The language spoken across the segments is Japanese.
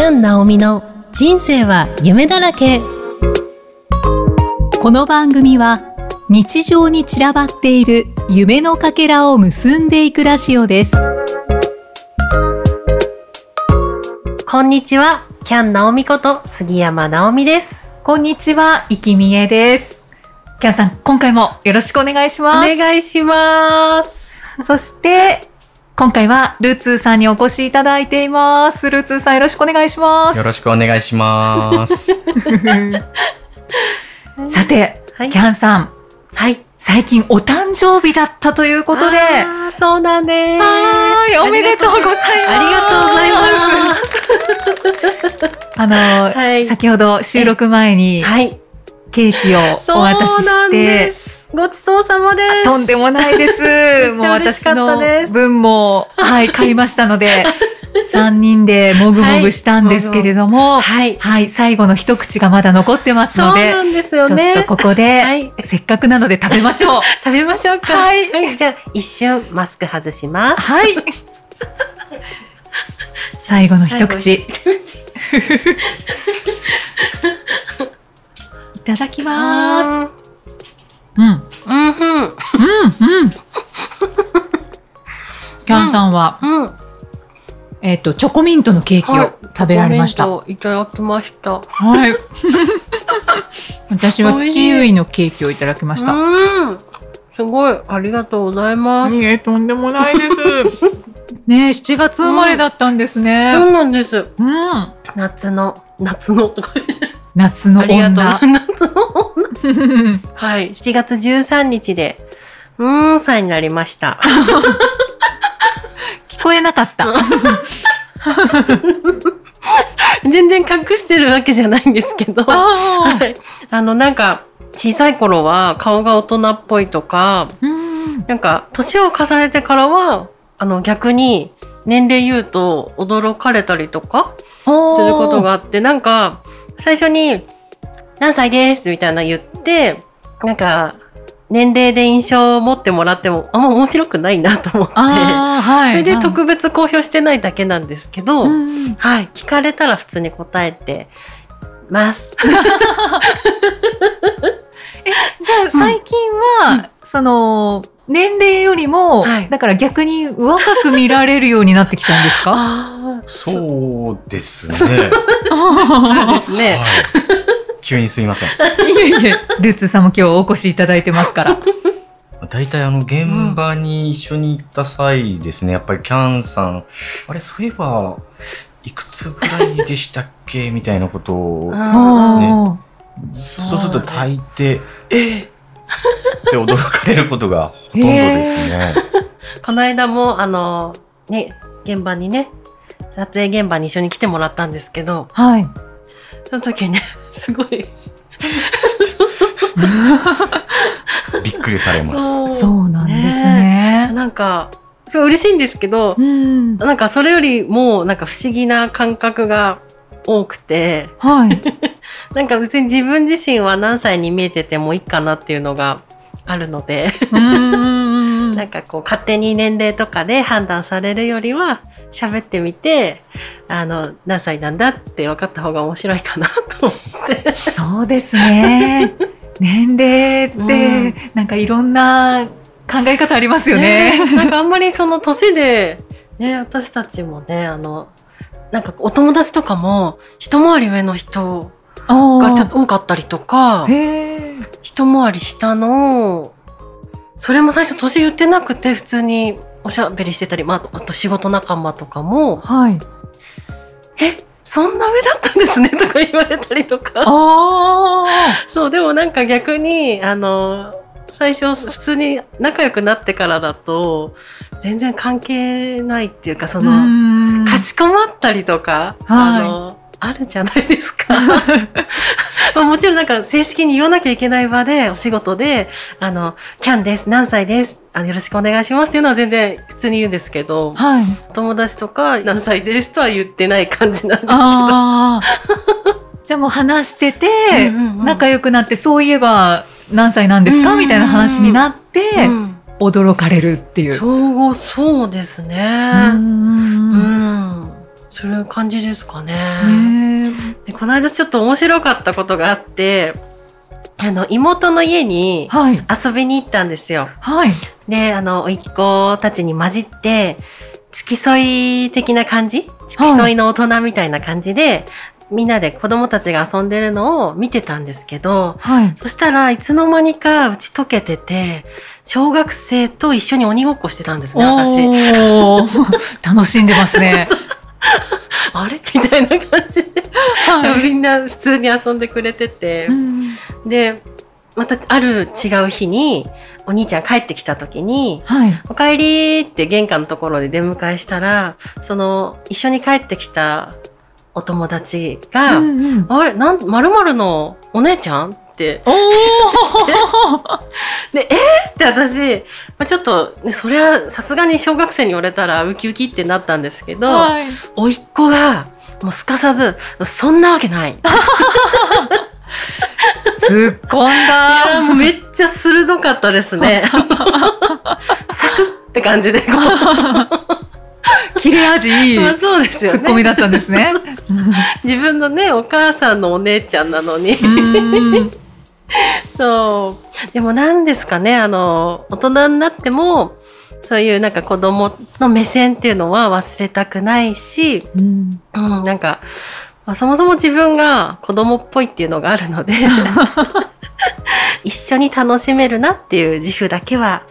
キャン・ナオミの人生は夢だらけ。この番組は日常に散らばっている夢のかけらを結んでいくラジオです。こんにちは。キャン・ナオミこと杉山直美です。こんにちは、いきみえです。キャンさん、今回もよろしくお願いしおます。願いします。そして今回はルーツーさんにお越しいただいています。ルーツーさんよろしくお願いします。よろしくお願いします。さて、はい。キャンさん。はい。最近お誕生日だったということで。あーそうなんです。はいおめでとうございます。ありがとうございます。あの、はい。先ほど収録前にはい。ケーキをお渡しなんしでて、すごちそうさまです。とんでもない です。もう私の分も、はい、買いましたので、3人でもぐもぐしたんですけれども、はい。はい、最後の一口がまだ残ってますそうので、なんですよちょねっとここで、はい。せっかくなので食べましょう。食べましょうか。はい。じゃあ一瞬マスク外します。はい。最後の一口。いただきます。うん。うんうんうん、うん。キャンさんは、うんえっ、と、チョコミントのケーキを食べられました。コメントいただきましたはい。私はキウイのケーキをいただきました。うんすごいありがとうございます、いえ、とんでもないです。ねえ、7月生まれだったんですそね。うなんですうん。夏の夏のとか夏のありが女と。う夏の女 はい。7月13日でうーん歳になりました。聞こえなかった。全然隠してるわけじゃないんですけど。あはい。あのなんか小さい頃は顔が大人っぽいとかん。なんか年を重ねてからはあの逆に年齢言うと驚かれたりとかすることがあって、なんか、最初に、何歳ですみたいな言って、なんか、年齢で印象を持ってもらっても、あんま面白くないなと思って、はい。それで特別公表してないだけなんですけど、うんはい、聞かれたら普通に答えてます。じゃあ最近は、その、年齢よりも、はいだから逆に若く見られるようになってきたんですか？あそうですね。あ、そうですね。はい。急にすいません。いえいえ、ルーツーさんも今日お越しいただいてますから。大体あの現場に一緒に行った際ですね、やっぱりキャンさん、あれ、そういえば、いくつぐらいでしたっけみたいなことを、うんおーそうすると大抵、えーって驚かれることがほとんどですね。この間も、あの、ね、現場にね、撮影現場に一緒に来てもらったんですけど、はい。その時ね、すごい、びっくりされます。そうなんですね。なんか、すごい嬉しいんですけど、うん。なんかそれよりも、なんか不思議な感覚が多くて、はい。なんか別に自分自身は何歳に見えててもいいかなっていうのがあるので、うん。なんかこう勝手に年齢とかで判断されるよりは、喋ってみて、あの、何歳なんだって分かった方が面白いかなと思って。そうですね。年齢っうて、なんかいろんな考え方ありますよね。ねなんかあんまりその年で、ね、私たちもね、あの、なんかお友達とかも、一回り上の人がちょっと多かったりとか。一回り下の、それも最初年言ってなくて、普通におしゃべりしてたり、まあ、あと仕事仲間とかも、はい。え、そんな上だったんですね とか言われたりとか。あそう、でもなんか逆に、あの、最初普通に仲良くなってからだと、全然関係ないっていうか、そあ。の、かしこまったりとか、はいあの、あるじゃないですか。まあもちろんなんか正式に言わなきゃいけない場で、お仕事で、あの、キャンです、何歳です、あのよろしくお願いしますっていうのは全然普通に言うんですけど、はい。友達とか何歳ですとは言ってない感じなんですけど。ああ。じゃあもう話してて、仲良くなって、そういえば何歳なんですか、みたいな話になって、うん驚かれるっていう。そう、そうですうね。んうん。そういう感じですかね。ねでこの間ちょっと面白かったことがあって、あの、妹の家にはい。遊びに行ったんですよ。はい。で、あの、甥っ子たちに混じって、付き添い的な感じ？付き添いの大人みたいな感じで、みんなで子供たちが遊んでるのを見てたんですけど、はい。そしたらいつの間にか打ち解けてて、小学生と一緒に鬼ごっこしてたんですね、私。楽しんでますね。あれ？みたいな感じで、はい。みんな普通に遊んでくれてて。うんで、またある違う日に、お兄ちゃん帰ってきた時に、はい。お帰りって玄関のところで出迎えしたら、その、一緒に帰ってきたお友達が、うんうんあれ？なん、まるのお姉ちゃん？おー で、えー、って私、まあ、ちょっと、ね、それはさすがに小学生に言われたらウキウキってなったんですけど、はい。甥っ子が、もうすかさず、そんなわけない。い突っ込んやーもうだ。めっちゃ鋭かったですね。サクッって感じで、こう切れ味いいまあそうですよね。ツッコミだったんですね。自分のね、お母さんのお姉ちゃんなのに。う んそう。でも何ですかね、あの、大人になっても、そういうなんか子供の目線っていうのは忘れたくないし、うんうん、なんか、まあ、そもそも自分が子供っぽいっていうのがあるので、一緒に楽しめるなっていう自負だけは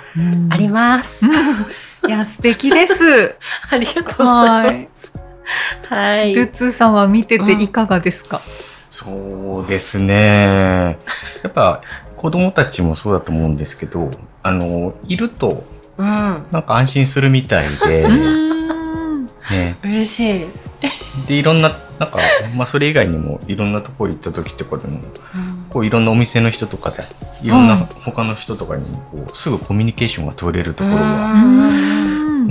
あります。いや、素敵です。ありがとうございます。はい。ルッツーさんは見てていかがですか、そうですね。やっぱ子供たちもそうだと思うんですけど、あの、いるとうん。なんか安心するみたいで、うんね。嬉しい。で、いろんな、なんか、まあそれ以外にもいろんなところ行った時とかでも、うんこういろんなお店の人とかで、いろんはない他の人とかにこうすぐコミュニケーションが取れるところが、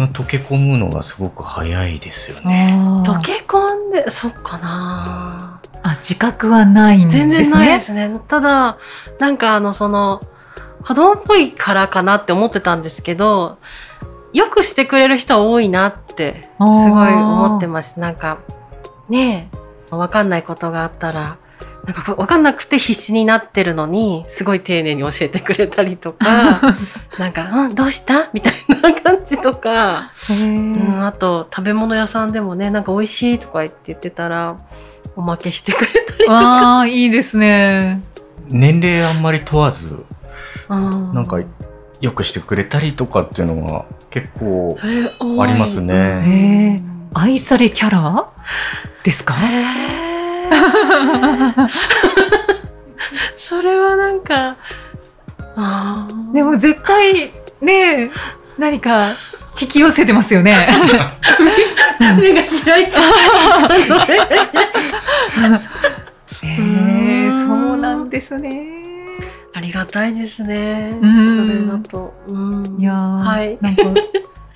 溶け込むのがすごく早いですよね。溶け込んで、そっかなあ、自覚はないんですね。全然ないですね。ただ、なんかあの、その、子供っぽいからかなって思ってたんですけど、よくしてくれる人は多いなって、すごい思ってました。なんか、ねえ、わかんないことがあったら、わかんなくて必死になってるのに、すごい丁寧に教えてくれたりとか、なんか、うん、どうした？みたいな感じとか、うん、あと、食べ物屋さんでもね、なんか美味しいとか言って言ってたら、おまけしてくれたりとか。ああ、いいですね。年齢あんまり問わず、うんなんかよくしてくれたりとかっていうのは結構ありますね。愛されキャラですか？へー それはなんか、でも絶対ね、何か引き寄せてますよね。目が開いた。へうんえ、そうなんですね。ありがたいですね。うんそれだと。うんいやー、はい。なんか、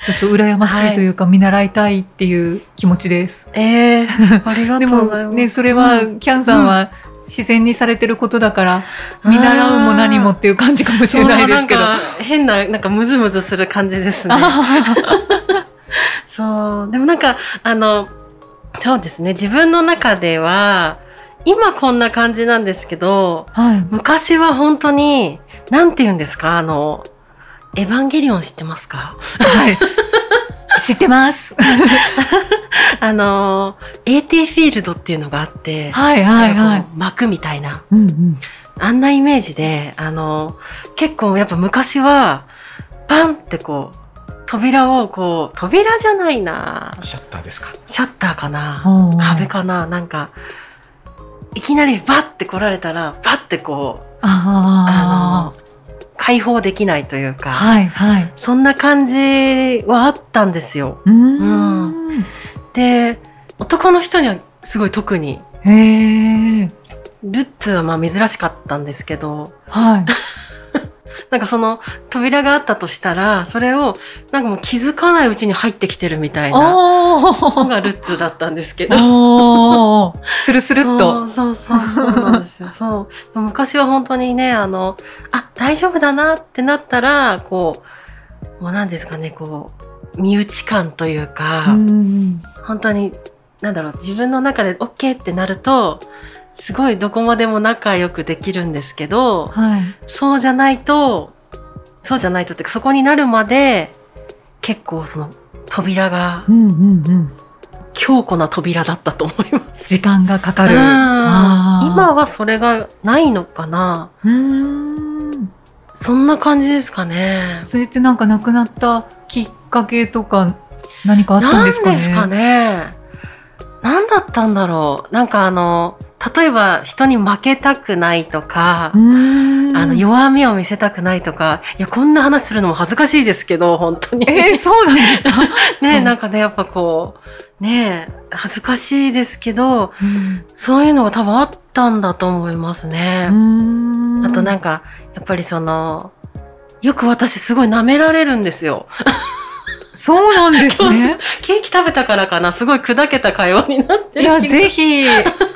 ちょっと羨ましいというか、見習いたいっていう気持ちです。ええありがでとうございます。もね、それは、うんキャンさんは自然にされてることだから、見習うも何もっていう感じかもしれないですけど。な変な、なんかムズムズする感じですね。そう。でもなんか、あの、そうですね。自分の中では、今こんな感じなんですけど、はい。昔は本当に、なんて言うんですか？あの、エヴァンゲリオン知ってますか？はい。知ってます。あの、AT フィールドっていうのがあって、はいはいはい。こう幕みたいな。うんうん。あんなイメージで、あの、結構やっぱ昔は、バンってこう、扉をこう、扉じゃないなシャッターですか？シャッターかな？おうおう壁かな？なんか、いきなりバッて来られたら、バッてこう、ああの、解放できないというか、あ。はいはい。そんな感じはあったんですよ。うーん。で、男の人にはすごい特に、へえ。ルッツはまあ珍しかったんですけど、はい。なんかその扉があったとしたら、それをなんかもう気づかないうちに入ってきてるみたいなおのーがルッツだったんですけど。スルスルっと。そうそうそうそうなんですよ。そう。昔は本当にね、あの、あ、大丈夫だなってなったら、こう、もう何ですかね、こう、身内感というか、うん本当になんだろう、自分の中で OK ってなると、すごいどこまでも仲良くできるんですけど、はい。そうじゃないと、そうじゃないとってそこになるまで、結構その扉がうんうんうん。強固な扉だったと思います。時間がかかる。うん今はそれがないのかなうーん。そんな感じですかね。それってなんか亡くなったきっかけとか何かあったんですかね？ですかね。何だったんだろう。なんかあの、例えば人に負けたくないとかあの、弱みを見せたくないとか、いや、こんな話するのも恥ずかしいですけど、本当に。えー、そうなんですか、ね、うんなんかね、やっぱこう、ね、恥ずかしいですけど、うんそういうのが多分あったんだと思いますね。あとなんんか、やっぱりその、よく私すごい舐められるんですよ。そうなんですね。ケーキ食べたからかな、すごい砕けた会話になっていや、ぜひ、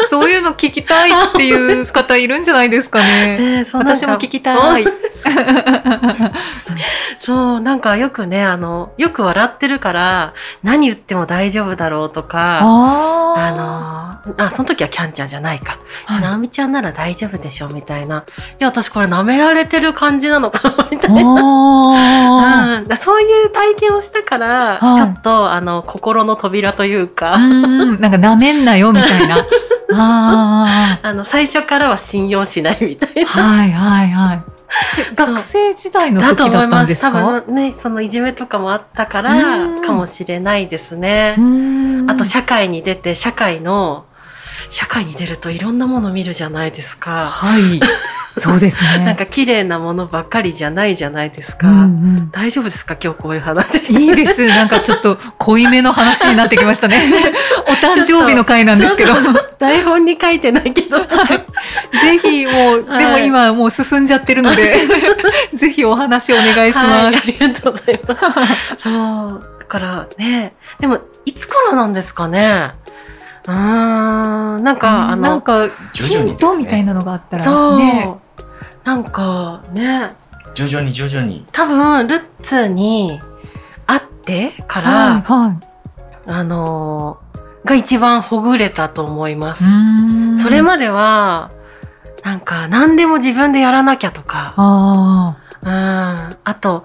そういうの聞きたいっていう方いるんじゃないですかね。ね そう私も聞きたい。そう、なんかよくね、あの、よく笑ってるから、何言っても大丈夫だろうとか、ああの、あ、その時はキャンちゃんじゃないか。はいなおみちゃんなら大丈夫でしょみたいな。いや、私これ舐められてる感じなのかなみたいな。あうん、だそういう体験をしたから、はいちょっと、あの、心の扉というか、ーうんなんか舐めんなよみたいな。ああの、最初からは信用しないみたいあ、な。はいはいはい。学生時代のだと時だ思います。多ったんですか分ね、そのいじめとかもあったかうらん、かもしれないですね。うんあと、社会に出て、社会の、社会に出るといろんなもの見るじゃないですか。はい。そうですね。なんか綺麗なものばっかりじゃないじゃないですか。うんうん大丈夫ですか？今日こういう話して。いいです。なんかちょっと濃いめの話になってきましたね。お誕生日の回なんですけど。そうそう台本に書いてないけど。ぜひもう、はいでも今もう進んじゃってるので、ぜひお話お願いしはい、あます。りがとうございます。そう。だからね、でも、いつからなんですかね？うーん、なんか、あの、なんか、徐々にですねヒントみたいなのがあったそう、らね。なんかね、徐々に徐々に。多分、ルッツに会ってから、はい、はい。あのが一番ほぐれたと思います。それまでは、なんか、何でも自分でやらなきゃとか、あうん。あと、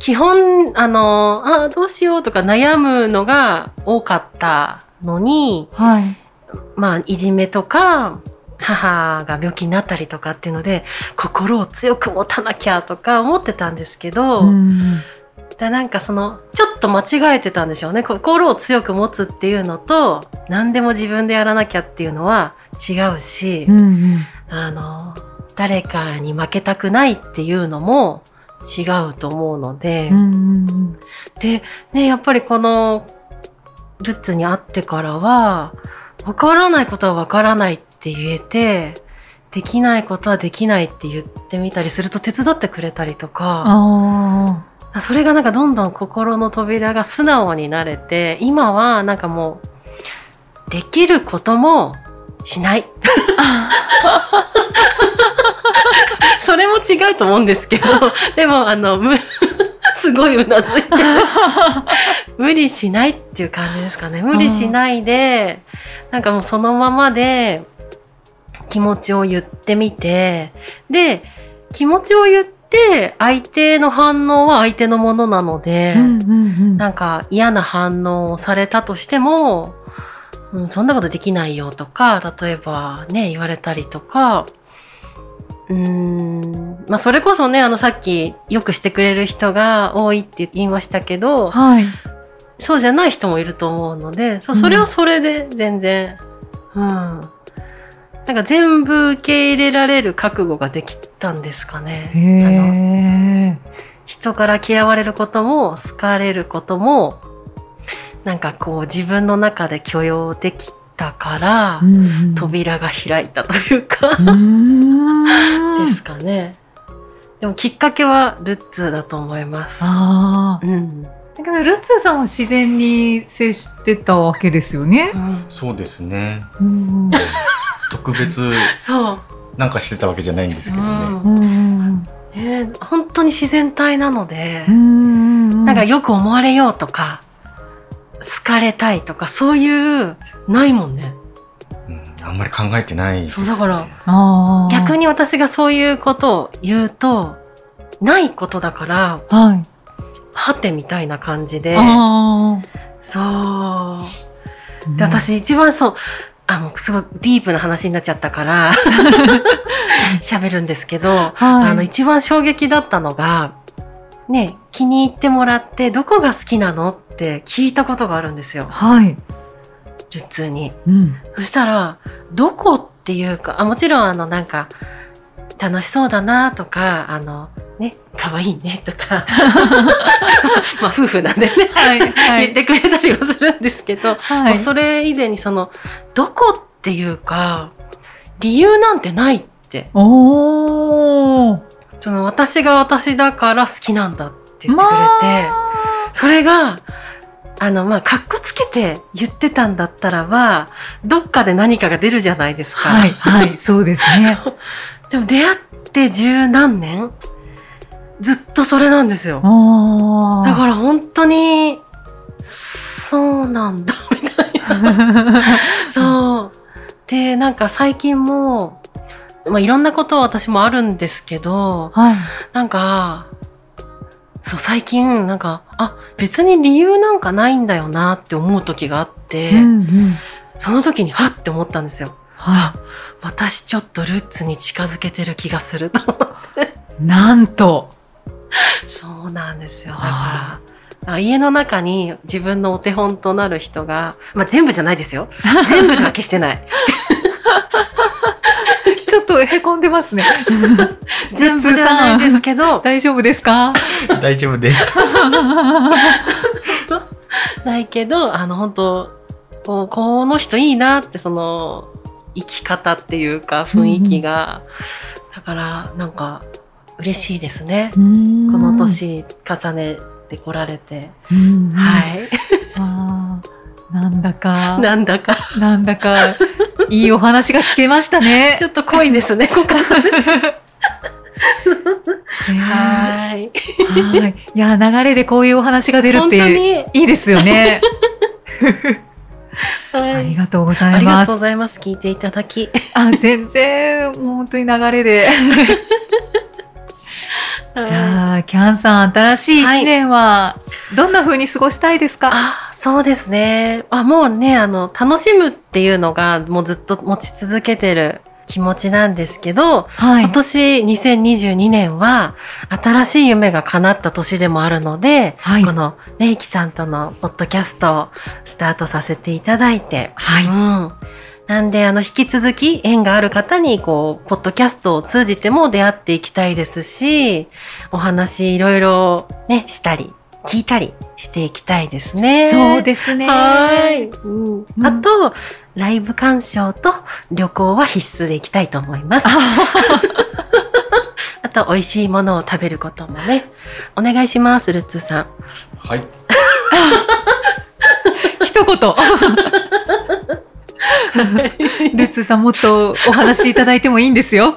基本、あの、あどうしようとか悩むのが多かったのに、あ、はい。まあ、いじめとか、母が病気になったりとかっていうので、心を強く持たなきゃとか思ってたんですけど、うんでなんかその、ちょっと間違えてたんでしょうね。心を強く持つっていうのと、何でも自分でやらなきゃっていうのは違うし、うんうんあの、誰かに負けたくないっていうのも違うと思うので、で、ね、やっぱりこの、ルッツに会ってからは、わからないことはわからないって言えて、できないことはできないって言ってみたりすると手伝ってくれたりとか、あそれがなんかどんどん心の扉が素直になれて、今はなんかもう、できることもしない。違うと思うんですけど、でもあの、む すごいうなずいて、無理しないっていう感じですかね。無理しないで、なんかもうそのままで気持ちを言ってみて、で、気持ちを言って、相手の反応は相手のものなので、あ、うんうんうん。なんか嫌な反応をされたとしても、うん、そんなことできないよとか、例えばね、言われたりとか、うーん、まあそれこそね、あのさっきよくしてくれる人が多いって言いましたけど、はい。そうじゃない人もいると思うので、そううんそれはそれで全然、うん。なんか全部受け入れられる覚悟ができたんですかね。へあのえ。人から嫌われることも好かれることもなんかこう自分の中で許容できたから、うんうん。扉が開いたというか、うーん。ですかね。でもきっかけはルッツーだと思います。ああ。うん、だけど、ルッツーさんは自然に接してたわけですよね。う。ん。そうですね。うん 特別そう、なんかしてたわけじゃないんですけどね。うん。うんね本当に自然体なので、うんうん。なんかよく思われようとか好かれたいとか、そういう、ないもんね。うんあんまり考えてないです、ね。そうだから逆に私がそういうことを言うと、ないことだから、はい。はてみたいな感じで、あそう。ーで、私一番そう、あ、もうすごいディープな話になっちゃったから、喋るんですけど、はいあの、一番衝撃だったのが、ね、気に入ってもらって、どこが好きなのって聞いたことがあるんですよ。はい。普通に。うん。そしたら、どこっていうか、あもちろんあの、なんか、楽しそうだなとか、あの、ね、可愛いねとか、まあ夫婦なんでね、はい。は言ってくれたりはするんですけど、はい。それ以前にその、どこっていうか、理由なんてないって。おー。その、私が私だから好きなんだって言ってくれて、まそれが、あの、まあ、かっこつけて言ってたんだったらば、どっかで何かが出るじゃないですか。はい。はい。そうですね。でも出会って十何年ずっとそれなんですよ。だから本当に、そうなんだ、みたいな。そう。で、なんか最近も、まあ、いろんなことは私もあるんですけど、はい。なんか、そう、最近、なんか、あ、別に理由なんかないんだよなって思う時があって、うんうん。その時に、はって思ったんですよ。は私ちょっとルッツに近づけてる気がすると思って。い。なんと。そうなんですよ。だはから、だから家の中に自分のお手本となる人が、まあ全部じゃないですよ。全部では決してない。とへこんでますね。全部ではないですけど、大丈夫ですか？大丈夫です。ないけど、あの本当こうこの人いいなって、その、生き方っていうか雰囲気が、だからなんか嬉しいですね。ここの。年重ねてこられて。うん、。はい なんだか、なんだか、なんだか、いいお話が聞けましたね。ちょっと濃いですね、ここ かはい。はい。いや、流れでこういうお話が出るって、に、いいですよね。はい。ありがとうござありがいます。とうございます。聞いていただき。あ、全然、もう本当に流れで。じゃあ、キャンさん、新しい一年は、どんな風に過ごしたいですか、あ、そうですね。あ、もうね、あの、楽しむっていうのが、もうずっと持ち続けてる気持ちなんですけど、はい。今年2022年は、新しい夢が叶った年でもあるので、はいこの、ねいきさんとのポッドキャストをスタートさせていただいて、はいうん。なんで、あの、引き続き縁がある方に、こう、ポッドキャストを通じても出会っていきたいですし、お話いろいろね、したり、聞いたりしていきたいですね。そうですね。はい。うんうんあと、ライブ鑑賞と旅行は必須で行きたいと思います。あ あと、美味しいものを食べることもね。お願いします、ルッツさん。はい。一言。ルッツーさん、もっとお話しいただいてもいいんですよ。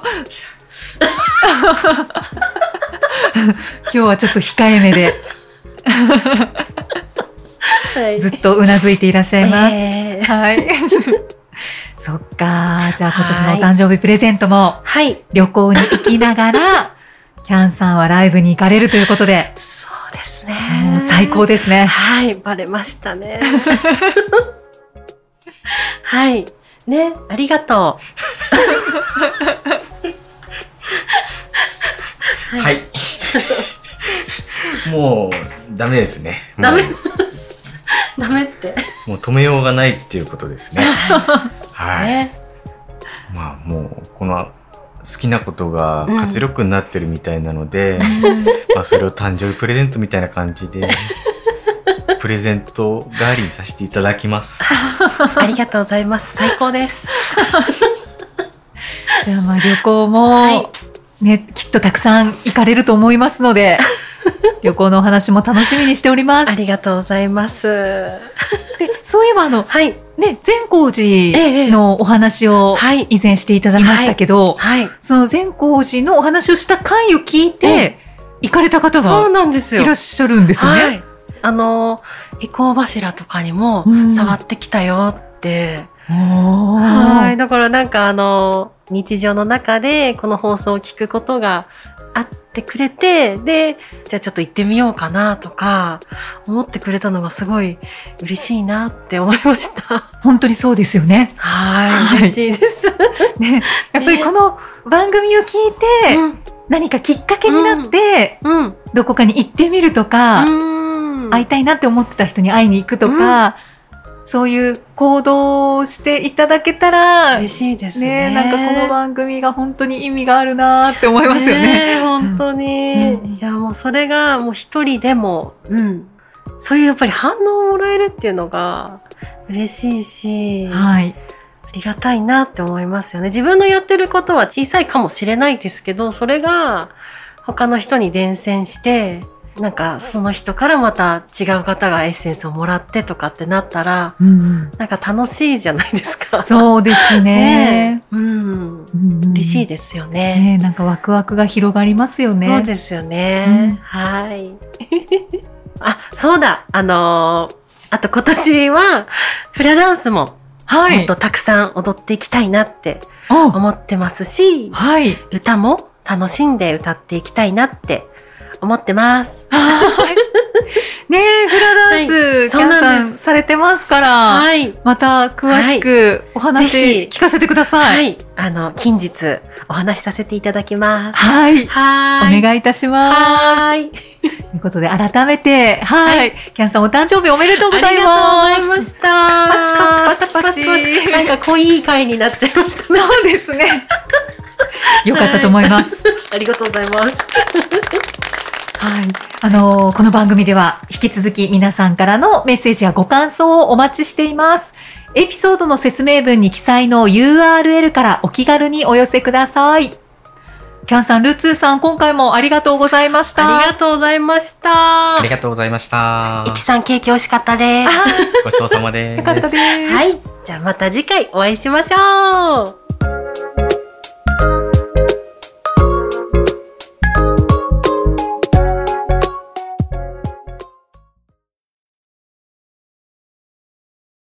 今日はちょっと控えめで、はいずっとうなずいていらっしゃいます。えーはい。そっか。じゃあ今年のお誕生日プレゼントもはい。旅行に行きながら、キャンさんはライブに行かれるということで、そうですね。もう最高ですね。はい、バレましたね。はい。ね、ありがとう。はい。もう、ダメですね。ダメ ダメって。もう止めようがないっていうことですね。はい。ね。まあもう、この好きなことが活力になってるみたいなので、まあそれを誕生日プレゼントみたいな感じで、プレゼント代わりにさせていただきます。ありがとうございます。最高です。じゃあまあ旅行も、はいね、きっとたくさん行かれると思いますので、旅行のお話も楽しみにしておりますあ。りがとうございます。でそういえばあの、はい。ね、善光ええ寺のお話をはい以前していただきましたけど、はい。その善光寺のお話をした回を聞いて、行かれた方そうがなんですよ。いらっしゃるんですよね。はい。あの、エコー柱とかにもうん触ってきたよって。おはい。だからなんかあの、日常の中でこの放送を聞くことがあってくれて、で、じゃあちょっと行ってみようかなとか、思ってくれたのがすごい嬉しいなって思いました。本当にそうですよね。はい。はい嬉しいです。ね、やっぱりこの番組を聞いて、うん。何かきっかけになって、うん。どこかに行ってみるとか、うん。会いたいなって思ってた人に会いに行くとか、そういう行動をしていただけたら、嬉しいですね。ねなんかこの番組が本当に意味があるなって思いますよね。ねえ本当に、うんいやもうそれがもう一人でも、うん、そういうやっぱり反応をもらえるっていうのが嬉しいし、はい。ありがたいなって思いますよね。自分のやってることは小さいかもしれないですけど、それが他の人に伝染して、なんかその人からまた違う方がエッセンスをもらってとかってなったら、うんなんか楽しいじゃないですか。そうですね。ねえうん。嬉しいでですよね。ね。なんかワクワクが広がりますよね。そうですよね。うんはい。あ、そうだ。あのーあと今年はフラダンスもはいもっと。たくさん踊っていきたいなってお思ってますし、はい。歌も楽しんで歌っていきたいなって思ってます。はい。ねえ、フラダンス、はいキャンさんされてますから、はい。また詳しくおぜ話ひ聞かせてくださ。はいい。あの、近日お話しさせていただきます。はい。おはーい。願いいたします。はーい。ということで、改めて、はい。はいキャンさんお誕生日おめでとうございありがとうございま。ますした。パチパチパチパチなんか濃い回になっちゃいましたね。そうですね。よかったと思います。ありがとうございます。はい。あのーこの番組では引き続き皆さんからのメッセージやご感想をお待ちしています。エピソードの説明文に記載の URL からお気軽にお寄せください。キャンさん、ルーツーさん、今回もありがとうございました。ありがとうございました。ありがとうございましたイ。キさんケーキ美味しかったです。あごちそうさまです。よかったです。はい。じゃあまた次回お会いしましょう。